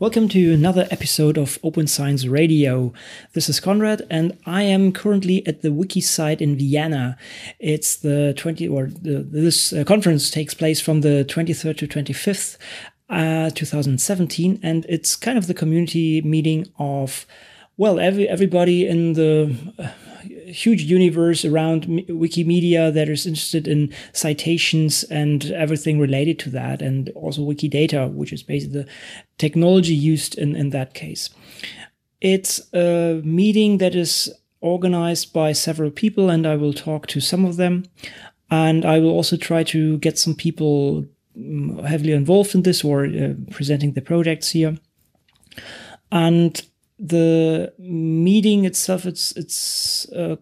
Welcome to another episode of Open Science Radio. This is Conrad, and I am currently at the WikiCite in Vienna. It's the 20 or the, this uh, conference takes place from the 23rd to 25th, uh, 2017, and it's kind of the community meeting of well, every everybody in the huge universe around Wikimedia that is interested in citations and everything related to that, and also Wikidata, which is basically the technology used in, in that case. It's a meeting that is organized by several people, and I will talk to some of them. And I will also try to get some people mm, heavily involved in this or uh, presenting the projects here. And the meeting itself, it's it's uh,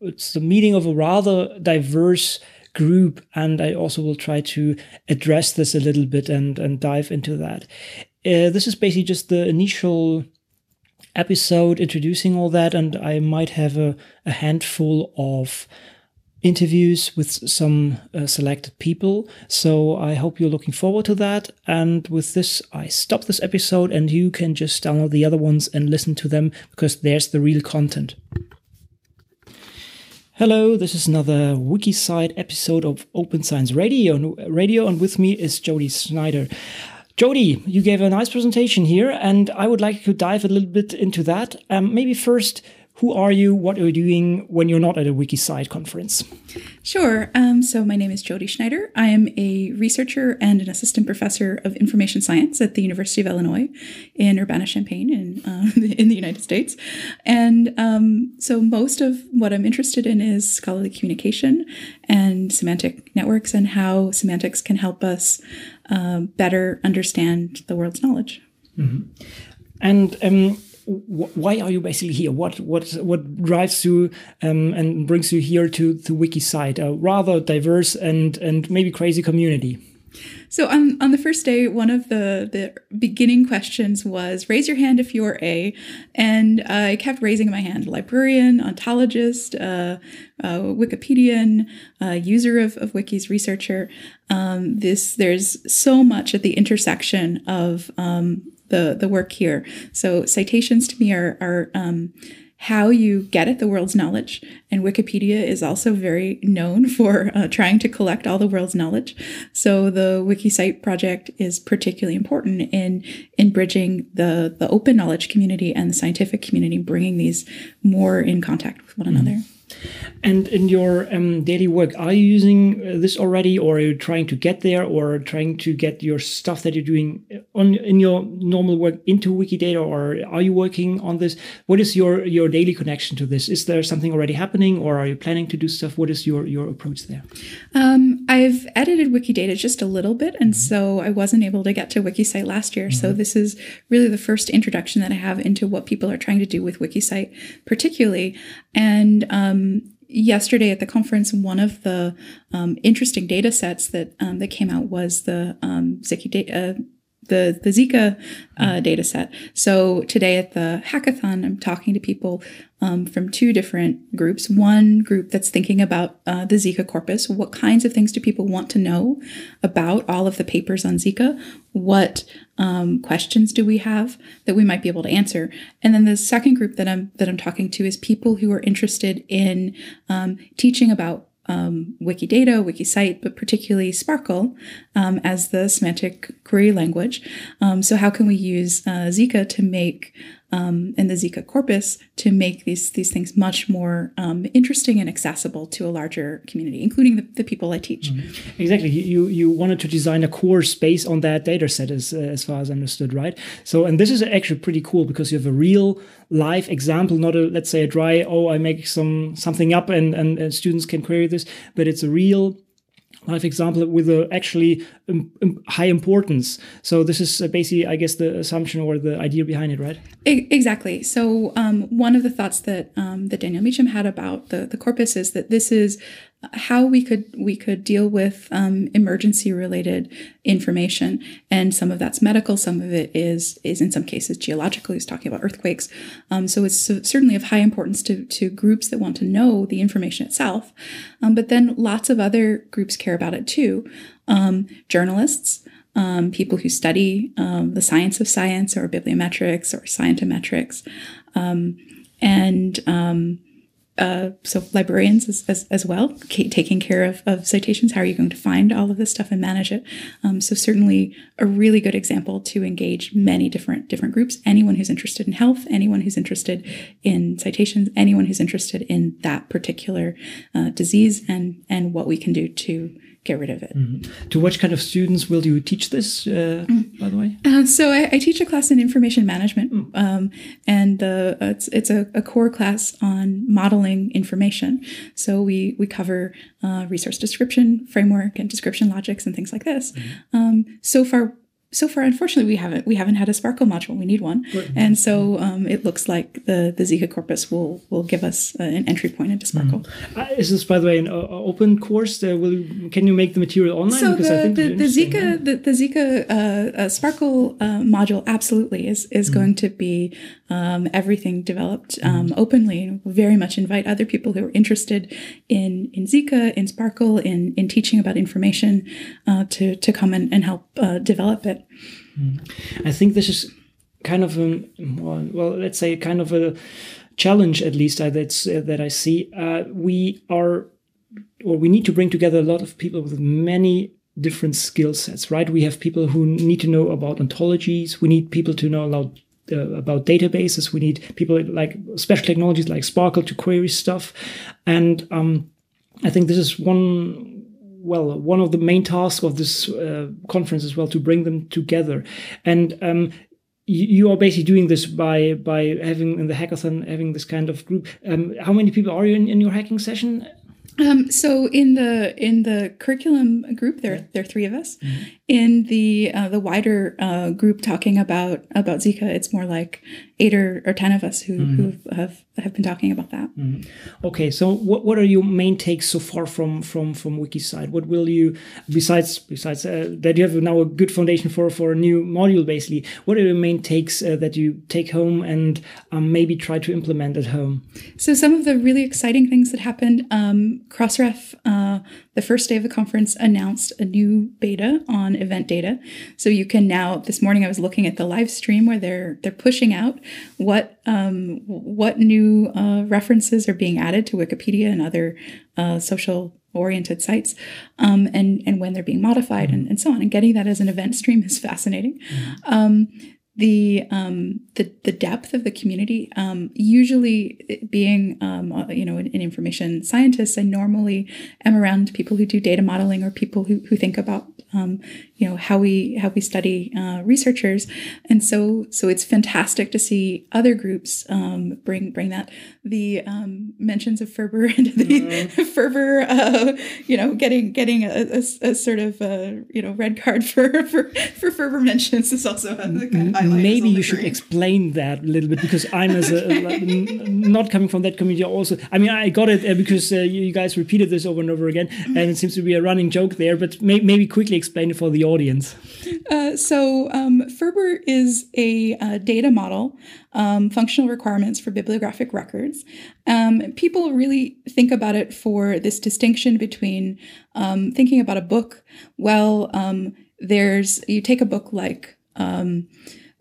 it's the meeting of a rather diverse group, and I also will try to address this a little bit and and dive into that. Uh, this is basically just the initial episode introducing all that, and I might have a, a handful of interviews with some uh, selected people. So I hope you're looking forward to that. And with this, I stop this episode, and you can just download the other ones and listen to them because there's the real content. Hello, this is another WikiCite episode of Open Science Radio. Radio, and with me is Jodi Schneider. Jodi, you gave a nice presentation here, and I would like to dive a little bit into that. Um, maybe first, who are you? What are you doing when you're not at a WikiCite conference? Sure. Um, so my name is Jodi Schneider. I am a researcher and an assistant professor of information science at the University of Illinois in Urbana-Champaign in, uh, in the United States. And um, so most of what I'm interested in is scholarly communication and semantic networks and how semantics can help us uh, better understand the world's knowledge. Mm-hmm. And um, why are you basically here? What what what drives you um, and brings you here to the wiki WikiCite, a rather diverse and and maybe crazy community? So on, on the first day, one of the, the beginning questions was raise your hand if you're a, and I kept raising my hand, librarian, ontologist, uh, uh, Wikipedian, uh, user of, of wikis, researcher. Um, this there's so much at the intersection of um, the the work here. So citations to me are are um, how you get at the world's knowledge. And Wikipedia is also very known for uh, trying to collect all the world's knowledge. So the WikiCite project is particularly important in in bridging the the open knowledge community and the scientific community, bringing these more in contact with one mm-hmm. another. And in your um, daily work, are you using uh, this already, or are you trying to get there, or trying to get your stuff that you're doing on in your normal work into Wikidata, or are you working on this? What is your your daily connection to this? Is there something already happening, or are you planning to do stuff? What is your your approach there? Um, I've edited Wikidata just a little bit, and mm -hmm. so I wasn't able to get to WikiCite last year. Mm -hmm. So mm-hmm. this is really the first introduction that I have into what people are trying to do with WikiCite, particularly. And um, yesterday at the conference, one of the um, interesting data sets that um, that came out was the um, Ziki data. Uh, the, the Zika uh, data set. So today at the hackathon, I'm talking to people um, from two different groups. One group that's thinking about uh, the Zika corpus. What kinds of things do people want to know about all of the papers on Zika? What um, questions do we have that we might be able to answer? And then the second group that I'm that I'm talking to is people who are interested in um, teaching about um, Wikidata, Wikicite, but particularly SPARQL um, as the semantic query language. Um, so how can we use uh, Zika to make um, and the Zika corpus to make these these things much more um, interesting and accessible to a larger community, including the, the people I teach. Mm-hmm. Exactly. You you wanted to design a course based on that data set, as uh, as far as I understood, right? So, and this is actually pretty cool because you have a real live example, not a let's say a dry oh I make some something up and and, and students can query this, but it's a real life example with a actually um, um, high importance. So this is uh, basically, I guess, the assumption or the idea behind it, right? Exactly. So um, one of the thoughts that um, that Daniel Mietchen had about the the corpus is that this is how we could we could deal with um, emergency related information. And some of that's medical some of it is is in some cases geological he's talking about earthquakes. Um, so it's certainly of high importance to to groups that want to know the information itself. Um, but then lots of other groups care about it too. Um, journalists um, people who study um, the science of science or bibliometrics or scientometrics, um, and um, uh, so librarians as, as, as, well, taking care of, of citations. How are you going to find all of this stuff and manage it? Um, so certainly a really good example to engage many different different groups. Anyone who's interested in health, anyone who's interested in citations, anyone who's interested in that particular uh, disease, and and what we can do to get rid of it. Mm-hmm. To which kind of students will you teach this, uh, mm. by the way? Uh, so I, I, teach a class in information management, mm. um, and uh, it's it's a, a, core class on modeling information. So we we cover uh, resource description framework and description logics and things like this. Mm. Um, so far, so far, unfortunately, we haven't we haven't had a SPARQL module. We need one, right. and so um, it looks like the the Zika corpus will will give us uh, an entry point into SPARQL. Mm-hmm. Uh, is this, by the way, an uh, open course? Uh, will you, can you make the material online? So because the, the, the, Zika the, the Zika uh, uh, SPARQL module absolutely is is mm-hmm. going to be um, everything developed um, mm-hmm. openly. Very much invite other people who are interested in in Zika, in SPARQL, in in teaching about information to to come and, and help develop it. Mm. I think this is kind of a well, let's say kind of a challenge at least uh, that's uh, that I see. Uh, we are or we need to bring together a lot of people with many different skill sets, right? We have people who need to know about ontologies. We need people to know about uh, about databases. We need people like special technologies like SPARQL to query stuff, and um, I think this is one well, one of the main tasks of this uh, conference as well to bring them together. And um, you, are basically doing this by by having in the hackathon having this kind of group. Um, how many people are you in, in your hacking session? Um, so in the in the curriculum group, there there are three of us. Mm-hmm. In the uh, the wider uh, group talking about about Zika, it's more like eight or, or ten of us who mm-hmm. who have have been talking about that. Mm-hmm. Okay, so what what are your main takes so far from from from WikiCite? What will you besides besides uh, that you have now a good foundation for for a new module basically? What are your main takes uh, that you take home and um, maybe try to implement at home? So some of the really exciting things that happened. Um, Crossref, uh, the first day of the conference, announced a new beta on event data. So you can now. This morning, I was looking at the live stream where they're they're pushing out what um, what new uh, references are being added to Wikipedia and other uh, social oriented sites um, and and when they're being modified and, and so on and getting that as an event stream is fascinating mm-hmm. um, the um, the the depth of the community. Um, usually, being um, uh, you know an, an, information scientist, I normally am around people who do data modeling or people who who think about um, you know how we how we study uh, researchers, and so so it's fantastic to see other groups um, bring bring that. The um, mentions of FRBR and the mm. FRBR, uh, you know, getting getting a, a, a sort of uh, you know red card for for for FRBR mentions is also a kind of maybe you should explain that a little bit because I'm as a not coming from that community also. I mean, I got it uh, because uh, you guys repeated this over and over again, and it seems to be a running joke there. But may, maybe quickly explain it for the audience. Uh, so um, FRBR is a uh, data model, um, functional requirements for bibliographic records. Um, people really think about it for this distinction between um, thinking about a book. Well, um, there's you take a book like um,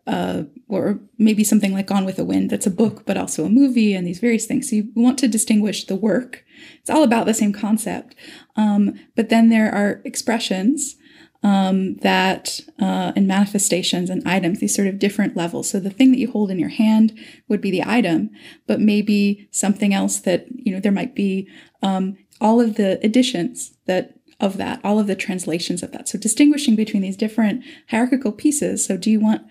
uh, or maybe something like Gone with the Wind, that's a book, but also a movie, and these various things. So you want to distinguish the work. It's all about the same concept. Um, but then there are expressions um, that, uh, and manifestations and items, these sort of different levels. So the thing that you hold in your hand would be the item, but maybe something else that, you know, there might be um, all of the additions that of that, all of the translations of that. So distinguishing between these different hierarchical pieces. So do you want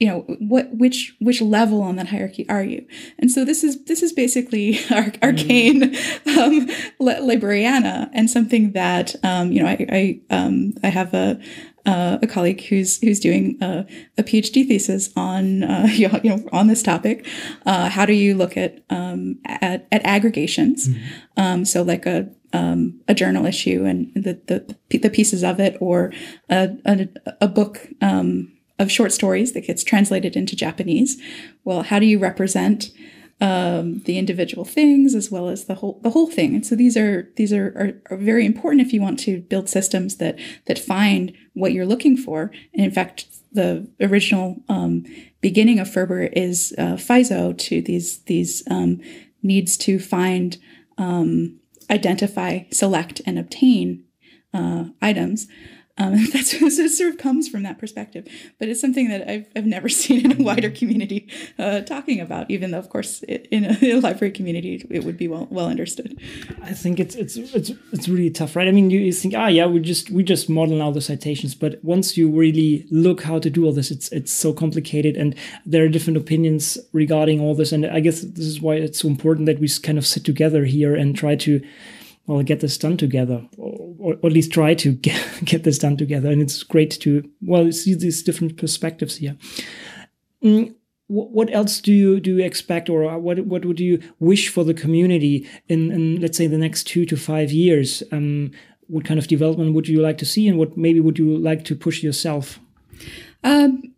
you know what which which level on that hierarchy are you and so this is this is basically our arcane um, librariana and something that um, you know i i, um, I have a uh, a colleague who's who's doing a, a PhD thesis on uh, you know on this topic. Uh, how do you look at um, at, at, aggregations? Mm-hmm. Um, so like a um, a journal issue and the, the the pieces of it, or a a, a book um, of short stories that gets translated into Japanese. Well, how do you represent um, the individual things as well as the whole the whole thing. And so these are these are, are, are very important if you want to build systems that that find what you're looking for. And in fact, the original um, beginning of FRBR is uh, FISO to these these um, needs to find, um, identify, select, and obtain uh, items. Um, that's it sort of comes from that perspective, but it's something that I've, I've never seen in a wider community uh, talking about. Even though, of course, it, in, a, in, a, library community, it would be well well understood. I think it's it's it's it's really tough, right? I mean, you, you think, ah, yeah, we just we just model now the citations, but once you really look how to do all this, it's it's so complicated, and there are different opinions regarding all this, and I guess this is why it's so important that we kind of sit together here and try to well get this done together or, or, at least try to get, get this done together. And it's great to well see these different perspectives here. Mm, what else do you do you expect or what what would you wish for the community in, in let's say the next two to five years? Um, what kind of development would you like to see and what maybe would you like to push yourself? Um,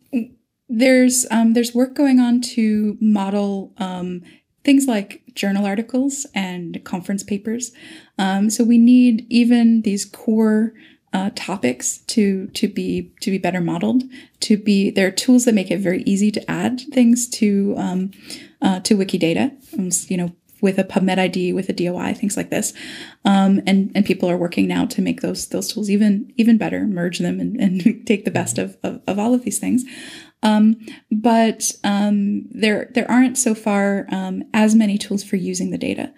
there's um, there's work going on to model um, things like journal articles and conference papers. Um, so we need even these core uh, topics to to be to be better modeled. To be there are tools that make it very easy to add things to um, uh, to Wikidata. Um, you know, with a PubMed ID, with a DOI, things like this. Um, and and people are working now to make those those tools even even better, merge them, and, and take the best of, of, of all of these things. Um, but um, there there aren't so far um, as many tools for using the data.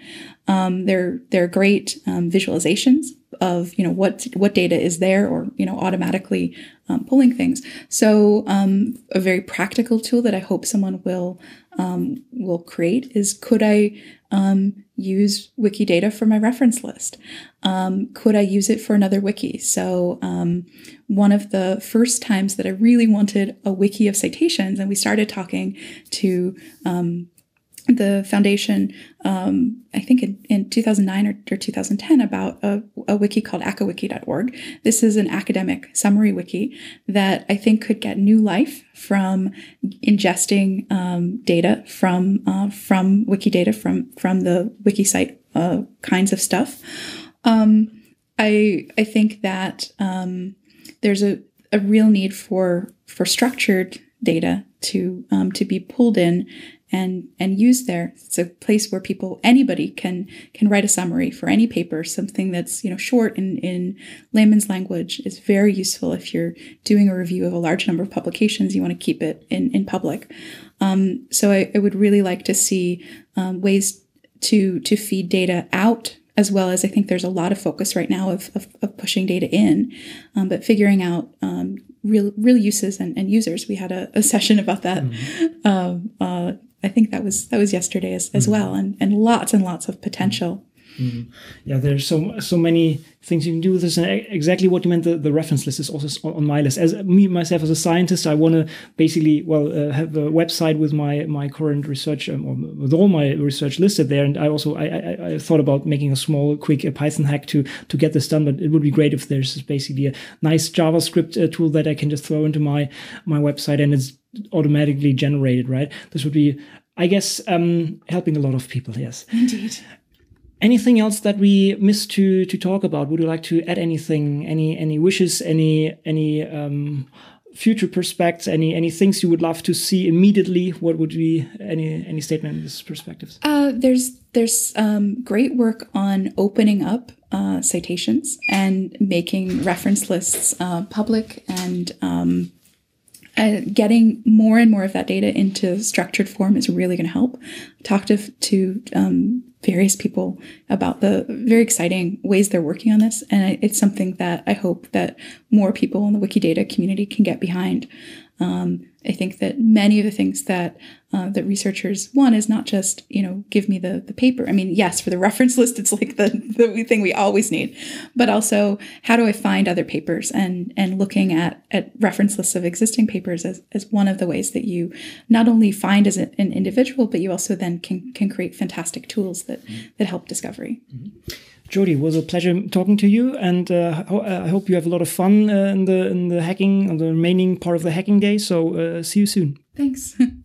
Um, they're they're great um, visualizations of you know what what data is there or you know automatically um, pulling things. So a very practical tool that I hope someone will will create is could I use Wikidata for my reference list? Um, could I use it for another wiki? So, um, one of the first times that I really wanted a wiki of citations, and we started talking to um, the foundation, um, I think in, in 2009 or, or 2010, about a, a, wiki called acawiki.org. This is an academic summary wiki that I think could get new life from ingesting um, data from uh, from Wikidata from from the WikiCite uh, kinds of stuff. Um, I I think that um, there's a, a real need for for structured data to um, to be pulled in and and used there. It's a place where people anybody can can write a summary for any paper, something that's you know short in in layman's language is very useful if you're doing a review of a large number of publications. You want to keep it in in public. Um, so I, I, would really like to see um, ways to to feed data out as well as I think there's a lot of focus right now of, of, of pushing data in, um, but figuring out um, real real uses and, and, users. We had a, a session about that. Mm-hmm. Um, uh, I think that was that was yesterday as, as mm-hmm. well, and and lots and lots of potential. Mm-hmm. Yeah, there's so so many things you can do with this, and exactly what you meant. The, the reference list is also on my list. As me myself as a scientist, I want to basically well uh, have a website with my my current research um, or with all my research listed there. And I also I, I, I thought about making a small quick uh, Python hack to to get this done. But it would be great if there's basically a nice JavaScript uh, tool that I can just throw into my my website and it's automatically generated. Right, this would be I guess um, helping a lot of people. Yes, indeed. Anything else that we missed to to talk about? Would you like to add anything? Any any wishes? Any any um, future prospects? Any any things you would love to see immediately? What would be any any statement in this perspectives? Uh, there's there's um, great work on opening up uh, citations and making reference lists uh, public and um, uh, getting more and more of that data into structured form is really going to help. Talk to, to um, various people about the very exciting ways they're working on this. And it's something that I hope that more people in the Wikidata community can get behind. Um, I think that many of the things that uh, that researchers want is not just you know give me the the paper. I mean, yes, for the reference list, it's like the the thing we always need, but also how do I find other papers and and looking at at reference lists of existing papers as, as one of the ways that you not only find as an individual, but you also then can can create fantastic tools that mm-hmm. that help discovery. Mm-hmm. Jodi, was a pleasure talking to you, and uh, I hope you have a lot of fun uh, in the in the hacking, on the remaining part of the hacking day. So uh, see you soon. Thanks.